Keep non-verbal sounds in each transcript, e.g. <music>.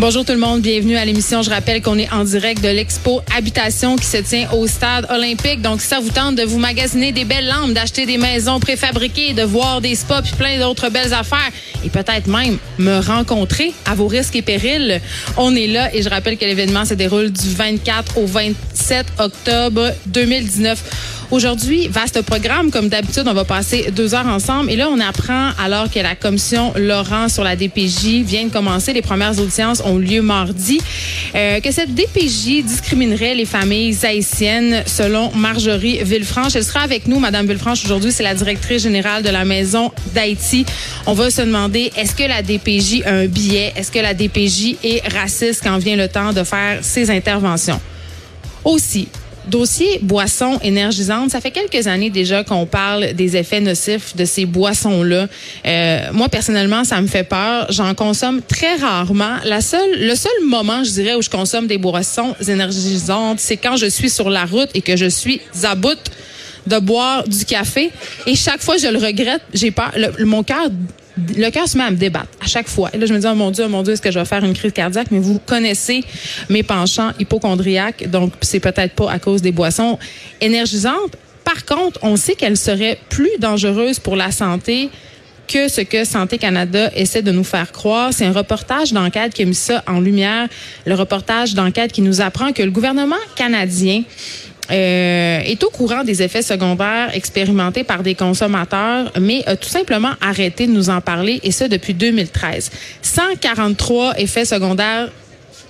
Bonjour tout le monde, bienvenue à l'émission. Je rappelle qu'on est en direct de l'expo Habitation qui se tient au stade olympique. Donc, si ça vous tente de vous magasiner des belles lampes, d'acheter des maisons préfabriquées, de voir des spas puis plein d'autres belles affaires et peut-être même me rencontrer à vos risques et périls, on est là et je rappelle que l'événement se déroule du 24 au 27 octobre 2019. Aujourd'hui, vaste programme. Comme d'habitude, on va passer deux heures ensemble. Et là, on apprend, alors que la commission Laurent sur la DPJ vient de commencer, les premières audiences ont lieu mardi, euh, que cette DPJ discriminerait les familles haïtiennes selon Marjorie Villefranche. Elle sera avec nous, Madame Villefranche, aujourd'hui. C'est la directrice générale de la Maison d'Haïti. On va se demander, est-ce que la DPJ a un billet? Est-ce que la DPJ est raciste quand vient le temps de faire ses interventions? Aussi, Dossier boissons énergisantes, ça fait quelques années déjà qu'on parle des effets nocifs de ces boissons-là. Euh, moi, personnellement, ça me fait peur. J'en consomme très rarement. La seule, le seul moment, je dirais, où je consomme des boissons énergisantes, c'est quand je suis sur la route et que je suis à bout de boire du café. Et chaque fois, je le regrette. J'ai peur. mon cœur le cœur se met à me débattre à chaque fois. Et là, je me dis, oh mon Dieu, oh mon Dieu, est-ce que je vais faire une crise cardiaque? Mais vous connaissez mes penchants hypochondriaques, donc c'est peut-être pas à cause des boissons énergisantes. Par contre, on sait qu'elles seraient plus dangereuses pour la santé que ce que Santé Canada essaie de nous faire croire. C'est un reportage d'enquête qui a mis ça en lumière. Le reportage d'enquête qui nous apprend que le gouvernement canadien euh, est au courant des effets secondaires expérimentés par des consommateurs, mais a tout simplement arrêté de nous en parler, et ça depuis 2013. 143 effets secondaires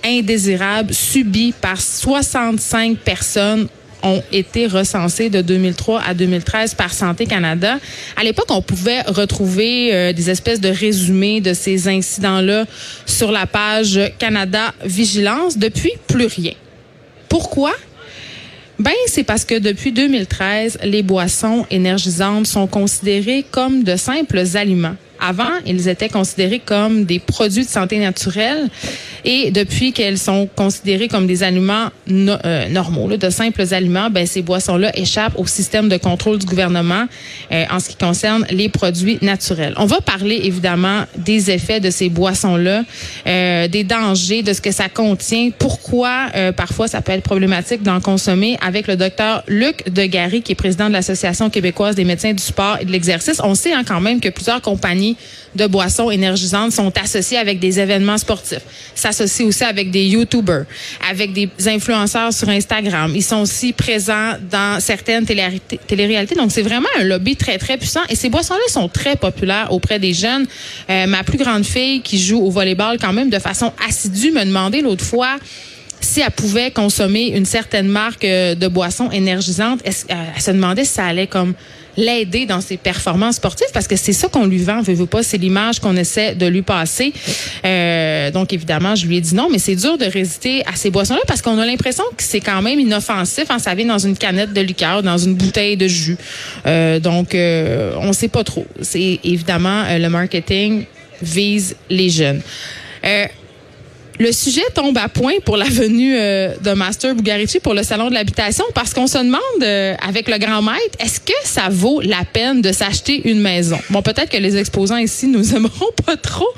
indésirables subis par 65 personnes ont été recensés de 2003 à 2013 par Santé Canada. À l'époque, on pouvait retrouver euh, des espèces de résumés de ces incidents-là sur la page Canada Vigilance. Depuis, plus rien. Pourquoi? Ben, c'est parce que depuis 2013, les boissons énergisantes sont considérées comme de simples aliments. Avant, ils étaient considérés comme des produits de santé naturelle et depuis qu'elles sont considérées comme des aliments euh, normaux, de simples aliments, ben, ces boissons-là échappent au système de contrôle du gouvernement euh, en ce qui concerne les produits naturels. On va parler évidemment des effets de ces boissons-là, euh, des dangers, de ce que ça contient, pourquoi parfois ça peut être problématique d'en consommer avec le docteur Luc Degary, qui est président de l'Association québécoise des médecins du sport et de l'exercice. On sait hein, quand même que plusieurs compagnies de boissons énergisantes sont associés avec des événements sportifs. S'associent aussi avec des YouTubers, avec des influenceurs sur Instagram. Ils sont aussi présents dans certaines téléréalités. Donc, c'est vraiment un lobby très, très puissant. Et ces boissons-là sont très populaires auprès des jeunes. Euh, ma plus grande fille, qui joue au volleyball quand même de façon assidue, me demandait l'autre fois si elle pouvait consommer une certaine marque euh, de boissons énergisantes. Elle, elle se demandait si ça allait comme l'aider dans ses performances sportives parce que c'est ça qu'on lui vend, veut, veut pas, c'est l'image qu'on essaie de lui passer. Euh, donc évidemment, je lui ai dit non, mais c'est dur de résister à ces boissons-là parce qu'on a l'impression que c'est quand même inoffensif. Hein, ça vient dans une canette de liqueur, dans une bouteille de jus. Euh, donc euh, on sait pas trop. C'est évidemment euh, le marketing vise les jeunes. Euh, le sujet tombe à point pour la venue euh, de Master Bugarici pour le salon de l'habitation parce qu'on se demande euh, avec le grand maître, est-ce que ça vaut la peine de s'acheter une maison? Bon, peut-être que les exposants ici nous <laughs> aimeront pas trop,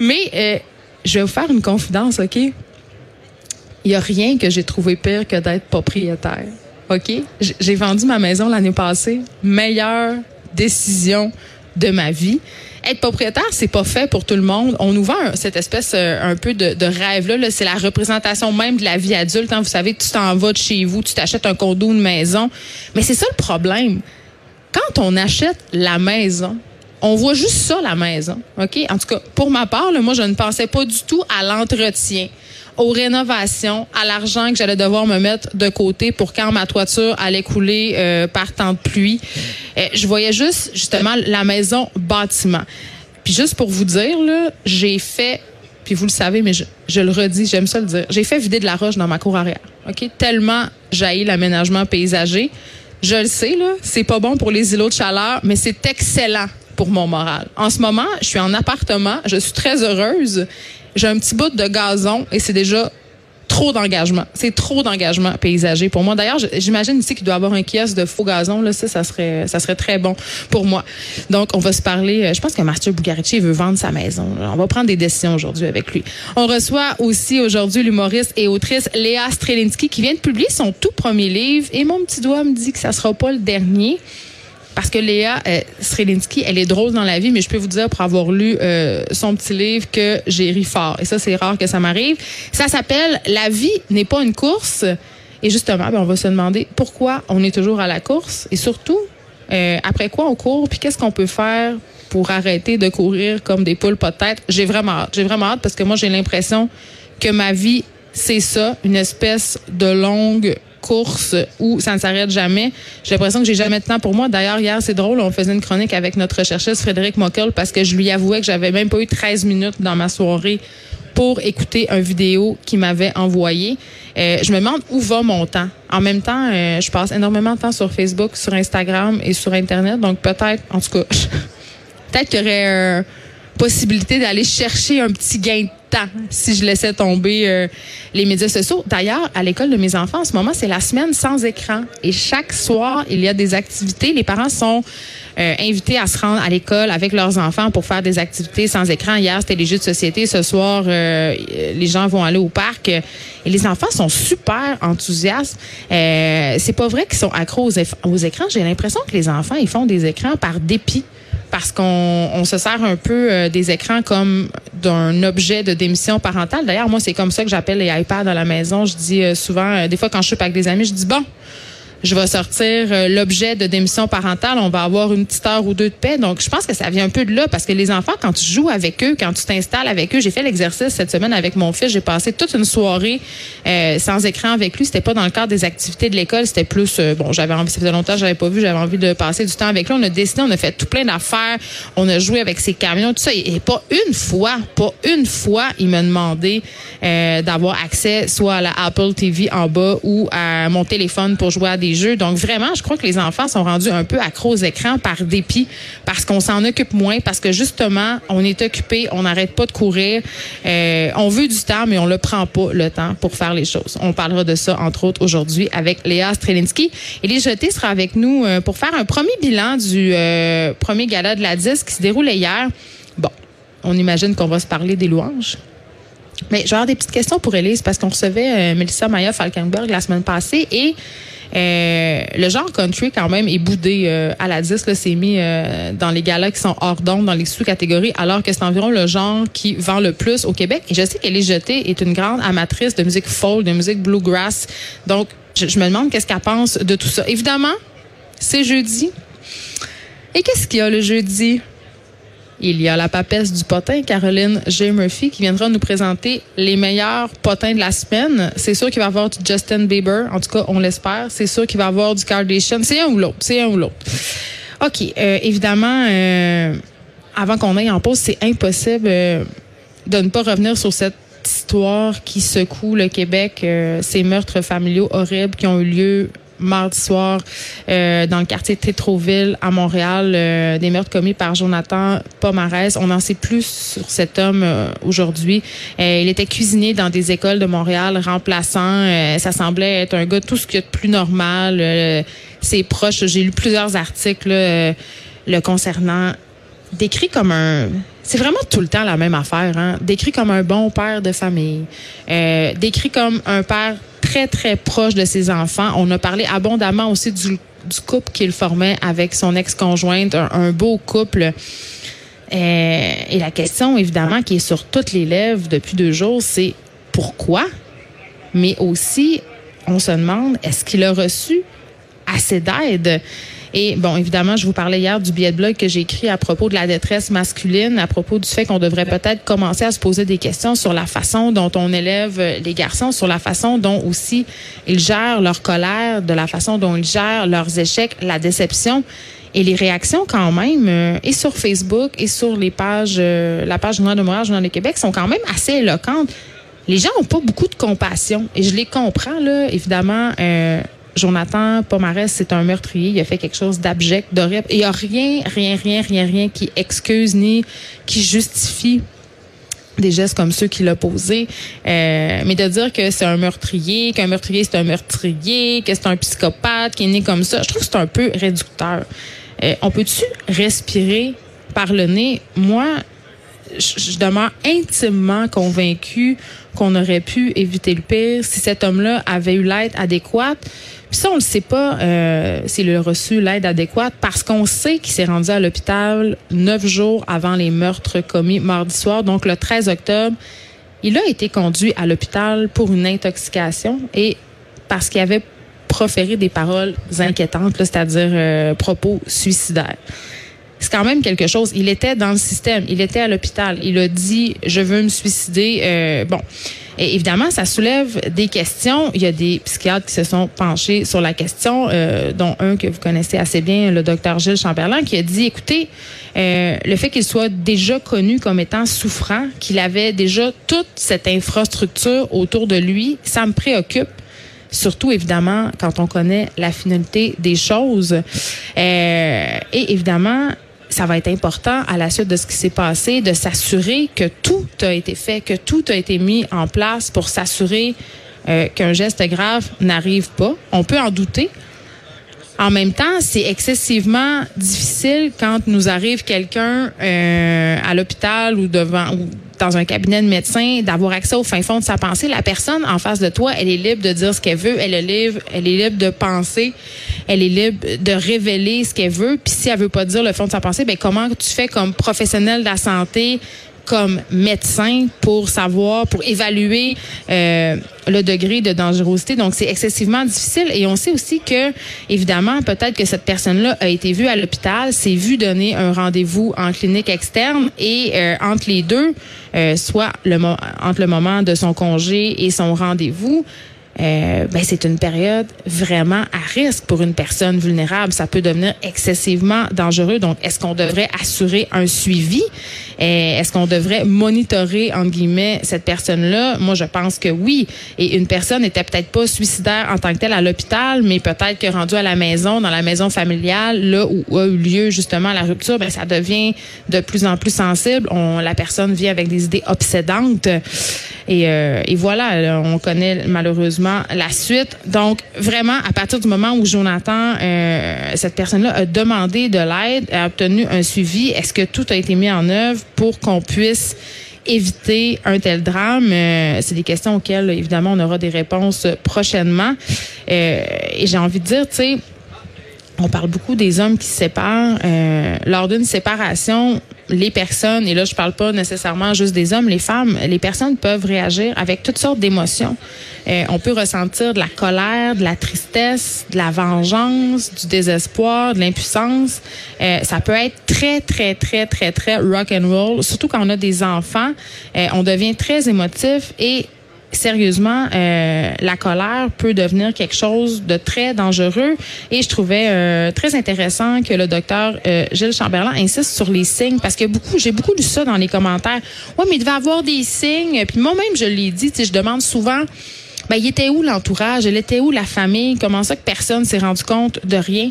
mais euh, je vais vous faire une confidence, OK? Il y a rien que j'ai trouvé pire que d'être propriétaire. OK? J'ai vendu ma maison l'année passée, meilleure décision de ma vie être propriétaire, c'est pas fait pour tout le monde. On nous vend cette espèce euh, un peu de, rêve là. C'est la représentation même de la vie adulte. Hein. Vous savez, tu t'en vas de chez vous, tu t'achètes un condo, une maison. Mais c'est ça le problème. Quand on achète la maison, on voit juste ça, la maison. OK? En tout cas, pour ma part, moi, je ne pensais pas du tout à l'entretien aux rénovations, à l'argent que j'allais devoir me mettre de côté pour quand ma toiture allait couler euh, par temps de pluie. Euh, je voyais juste justement la maison bâtiment. Puis juste pour vous dire là, j'ai fait puis vous le savez mais je, le redis, j'aime ça le dire. J'ai fait vider de la roche dans ma cour arrière. OK, tellement jaillit l'aménagement paysager. Je le sais là, c'est pas bon pour les îlots de chaleur, mais c'est excellent pour mon moral. En ce moment, je suis en appartement, je suis très heureuse j'ai un petit bout de gazon et c'est déjà trop d'engagement. C'est trop d'engagement paysager pour moi. D'ailleurs, j'imagine ici qu'il doit avoir un kiosque de faux gazon. Là, ça, ça serait, ça serait très bon pour moi. Donc, on va se parler. Euh, je pense que Mathieu Bugarici veut vendre sa maison. On va prendre des décisions aujourd'hui avec lui. On reçoit aussi aujourd'hui l'humoriste et autrice Léa Strelinski qui vient de publier son tout premier livre. Et mon petit doigt me dit que ça sera pas le dernier parce que Léa euh, elle est drôle dans la vie, mais je peux vous dire, pour avoir lu euh, son petit livre, que j'ai ri fort. Et ça, c'est rare que ça m'arrive. Ça s'appelle La vie n'est pas une course. Et justement, ben, on va se demander pourquoi on est toujours à la course et surtout, euh, après quoi on court, puis qu'est-ce qu'on peut faire pour arrêter de courir comme des poules pas de tête. J'ai vraiment hâte. J'ai vraiment hâte parce que moi, j'ai l'impression que ma vie, c'est ça, une espèce de longue course où ça ne s'arrête jamais. J'ai l'impression que j'ai jamais de temps pour moi. D'ailleurs, hier, c'est drôle, on faisait une chronique avec notre recherchiste Frédéric Mockel parce que je lui avouais que j'avais même pas eu 13 minutes dans ma soirée pour écouter un vidéo qu'il m'avait envoyé. Euh, je me demande où va mon temps. En même temps, euh, je passe énormément de temps sur Facebook, sur Instagram et sur Internet. Donc peut-être, en tout cas, <laughs> peut-être qu'il y aurait euh, possibilité d'aller chercher un petit gain de temps si je laissais tomber euh, les médias sociaux. D'ailleurs, à l'école de mes enfants, en ce moment, c'est la semaine sans écran. Et chaque soir, il y a des activités. Les parents sont euh, invités à se rendre à l'école avec leurs enfants pour faire des activités sans écran. Hier, c'était les jeux de société. Ce soir, euh, les gens vont aller au parc. Et les enfants sont super enthousiastes. c'est pas vrai qu'ils sont accros aux, aux écrans. J'ai l'impression que les enfants, ils font des écrans par dépit parce qu'on se sert un peu euh, des écrans comme d'un objet de démission parentale. D'ailleurs, moi, c'est comme ça que j'appelle les iPads à la maison. Je dis euh, souvent, euh, des fois quand je suis avec des amis, je dis bon, je vais sortir euh, l'objet de démission parentale, on va avoir une petite heure ou deux de paix. Donc, je pense que ça vient un peu de là parce que les enfants, quand tu joues avec eux, quand tu t'installes avec eux, j'ai fait l'exercice cette semaine avec mon fils, j'ai passé toute une soirée euh, sans écran avec lui. C'était pas dans le cadre des activités de l'école, c'était plus, euh, bon, j'avais envie, ça faisait longtemps que j'avais pas vu, j'avais envie de passer du temps avec lui. On a dessiné, on a fait tout plein d'affaires, on a joué avec ses camions, tout ça. Et pas une fois, pas une fois, il m'a demandé d'avoir accès soit à la Apple TV en bas ou à mon téléphone pour jouer à des Donc vraiment, je crois que les enfants sont rendus un peu accros aux écrans par dépit, parce qu'on s'en occupe moins, parce que justement, on est occupé, on n'arrête pas de courir. Euh, on veut du temps, mais on le prend pas le temps pour faire les choses. On parlera de ça entre autres aujourd'hui avec Léa Strelinski. Et les jetés sera avec nous euh, pour faire un premier bilan du euh, premier gala de la disque qui se déroulait hier. Bon, on imagine qu'on va se parler des louanges. Mais je vais avoir des petites questions pour Elise parce qu'on recevait Melissa Maya Falkenberg la semaine passée et euh, le genre country, quand même, est boudé euh, à la disque. C'est mis euh, dans les galas qui sont hors d'onde, dans les sous-catégories, alors que c'est environ le genre qui vend le plus au Québec. Et je sais qu'elle est jetée, est une grande amatrice de musique folk, de musique bluegrass. Donc, je, je me demande qu'est-ce qu'elle pense de tout ça. Évidemment, c'est jeudi. Et qu'est-ce qu'il y a le jeudi? Il y a la papesse du potin, Caroline J. Murphy, qui viendra nous présenter les meilleurs potins de la semaine. C'est sûr qu'il va y avoir du Justin Bieber. En tout cas, on l'espère. C'est sûr qu'il va y avoir du Kardashian. C'est un ou l'autre. C'est un ou l'autre. OK. Euh, évidemment, euh, avant qu'on aille en pause, c'est impossible euh, de ne pas revenir sur cette histoire qui secoue le Québec, ces meurtres familiaux horribles qui ont eu lieu mardi soir euh, dans le quartier Tétroville à Montréal, euh, des meurtres commis par Jonathan Pomarès. On n'en sait plus sur cet homme euh, aujourd'hui. il était cuisinier dans des écoles de Montréal, remplaçant. ça semblait être un gars tout ce qui est de plus normal. ses proches, j'ai lu plusieurs articles le concernant décrit comme un c'est vraiment tout le temps la même affaire hein? décrit comme un bon père de famille décrit comme un père très, très proche de ses enfants. On a parlé abondamment aussi du, couple qu'il formait avec son ex-conjointe, un, beau couple. Euh, et la question, évidemment, qui est sur toutes les lèvres depuis deux jours, c'est pourquoi? Mais aussi, on se demande, est-ce qu'il a reçu assez d'aide? Et bon, évidemment, je vous parlais hier du billet de blog que j'ai écrit à propos de la détresse masculine, à propos du fait qu'on devrait peut-être commencer à se poser des questions sur la façon dont on élève les garçons, sur la façon dont aussi ils gèrent leur colère, de la façon dont ils gèrent leurs échecs, la déception. Et les réactions quand même, euh, et sur Facebook et sur les pages, euh, la page Journal de Montréal, Journal de Québec, sont quand même assez éloquentes. Les gens ont pas beaucoup de compassion et je les comprends là. Évidemment, euh, Jonathan Pomarès, c'est un meurtrier. Il a fait quelque chose d'abject, d'horrible. Il n'y a rien, rien, rien, rien, rien qui excuse ni qui justifie des gestes comme ceux qu'il a posés, euh, mais de dire que c'est un meurtrier, qu'un meurtrier c'est un meurtrier, que c'est un psychopathe qui est né comme ça, je trouve que c'est un peu réducteur. Euh, on peut-tu respirer par le nez? Moi, je, demeure intimement convaincue qu'on aurait pu éviter le pire si cet homme-là avait eu l'aide adéquate. Puis ça, on le sait pas euh, s'il a reçu l'aide adéquate parce qu'on sait qu'il s'est rendu à l'hôpital neuf jours avant les meurtres commis mardi soir, donc le 13 octobre. Il a été conduit à l'hôpital pour une intoxication et parce qu'il avait proféré des paroles inquiétantes, c'est-à-dire euh, propos suicidaires c'est quand même quelque chose. Il était dans le système, il était à l'hôpital, il a dit je veux me suicider. Euh, bon, et évidemment, ça soulève des questions. Il y a des psychiatres qui se sont penchés sur la question, euh, dont un que vous connaissez assez bien, le docteur Gilles Chamberlain, qui a dit écoutez, euh, le fait qu'il soit déjà connu comme étant souffrant, qu'il avait déjà toute cette infrastructure autour de lui, ça me préoccupe surtout évidemment quand on connaît la finalité des choses. Euh, et évidemment, ça va être important à la suite de ce qui s'est passé de s'assurer que tout a été fait, que tout a été mis en place pour s'assurer euh, qu'un geste grave n'arrive pas. On peut en douter. En même temps, c'est excessivement difficile quand nous arrive quelqu'un euh, à l'hôpital ou devant dans un cabinet de médecin d'avoir accès au fin fond de sa pensée. La personne en face de toi, elle est libre de dire ce qu'elle veut, elle est libre, elle est libre de penser, elle est libre de révéler ce qu'elle veut. Puis si elle veut pas dire le fond de sa pensée, ben comment tu fais comme professionnel de la santé comme médecin pour savoir, pour évaluer euh, le degré de dangerosité. Donc, c'est excessivement difficile. Et on sait aussi que, évidemment, peut-être que cette personne-là a été vue à l'hôpital, s'est vue donner un rendez-vous en clinique externe et euh, entre les deux, euh, soit le, entre le moment de son congé et son rendez-vous, euh, ben c'est une période vraiment à risque pour une personne vulnérable. Ça peut devenir excessivement dangereux. Donc, est-ce qu'on devrait assurer un suivi? Euh, est-ce qu'on devrait monitorer, en guillemets, cette personne-là? Moi, je pense que oui. Et une personne n'était peut-être pas suicidaire en tant que telle à l'hôpital, mais peut-être que rendu à la maison, dans la maison familiale, là où a eu lieu justement la rupture, ben, ça devient de plus en plus sensible. On, la personne vit avec des idées obsédantes. Et, euh, et voilà, on connaît malheureusement la suite. Donc, vraiment, à partir du moment où Jonathan, euh, cette personne-là, a demandé de l'aide, a obtenu un suivi, est-ce que tout a été mis en œuvre pour qu'on puisse éviter un tel drame? Euh, c'est des questions auxquelles, évidemment, on aura des réponses prochainement. Euh, et j'ai envie de dire, tu sais, on parle beaucoup des hommes qui se séparent. lors d'une séparation, les personnes, et là je parle pas nécessairement juste des hommes, les femmes, les personnes peuvent réagir avec toutes sortes d'émotions. Euh, on peut ressentir de la colère, de la tristesse, de la vengeance, du désespoir, de l'impuissance. Euh, ça peut être très, très, très, très, très rock and roll. Surtout quand on a des enfants, euh, on devient très émotif et sérieusement, euh, la colère peut devenir quelque chose de très dangereux. Et je trouvais euh, très intéressant que le docteur euh, Gilles Chamberlain insiste sur les signes, parce que beaucoup, j'ai beaucoup lu ça dans les commentaires. Ouais, mais il devait avoir des signes. Puis moi-même, je l'ai dit, je demande souvent. Ben, il était où l'entourage? Il était où la famille? Comment ça que personne s'est rendu compte de rien?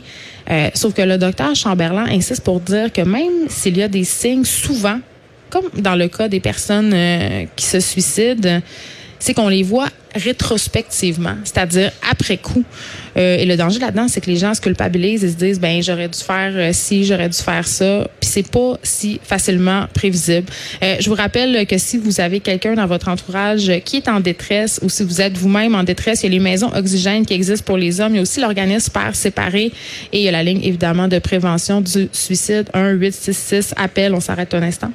sauf que le docteur Chamberlain insiste pour dire que même s'il y a des signes, souvent, comme dans le cas des personnes qui se suicident, c'est qu'on les voit rétrospectivement, c'est-à-dire après coup. Euh, et le danger là-dedans, c'est que les gens se culpabilisent et se disent, ben j'aurais dû faire euh, ci, j'aurais dû faire ça, puis c'est pas si facilement prévisible. Euh, je vous rappelle que si vous avez quelqu'un dans votre entourage qui est en détresse ou si vous êtes vous-même en détresse, il y a les maisons oxygènes qui existent pour les hommes, il y a aussi l'organisme Père séparé et il y a la ligne évidemment de prévention du suicide 1 866 appel. On s'arrête un instant.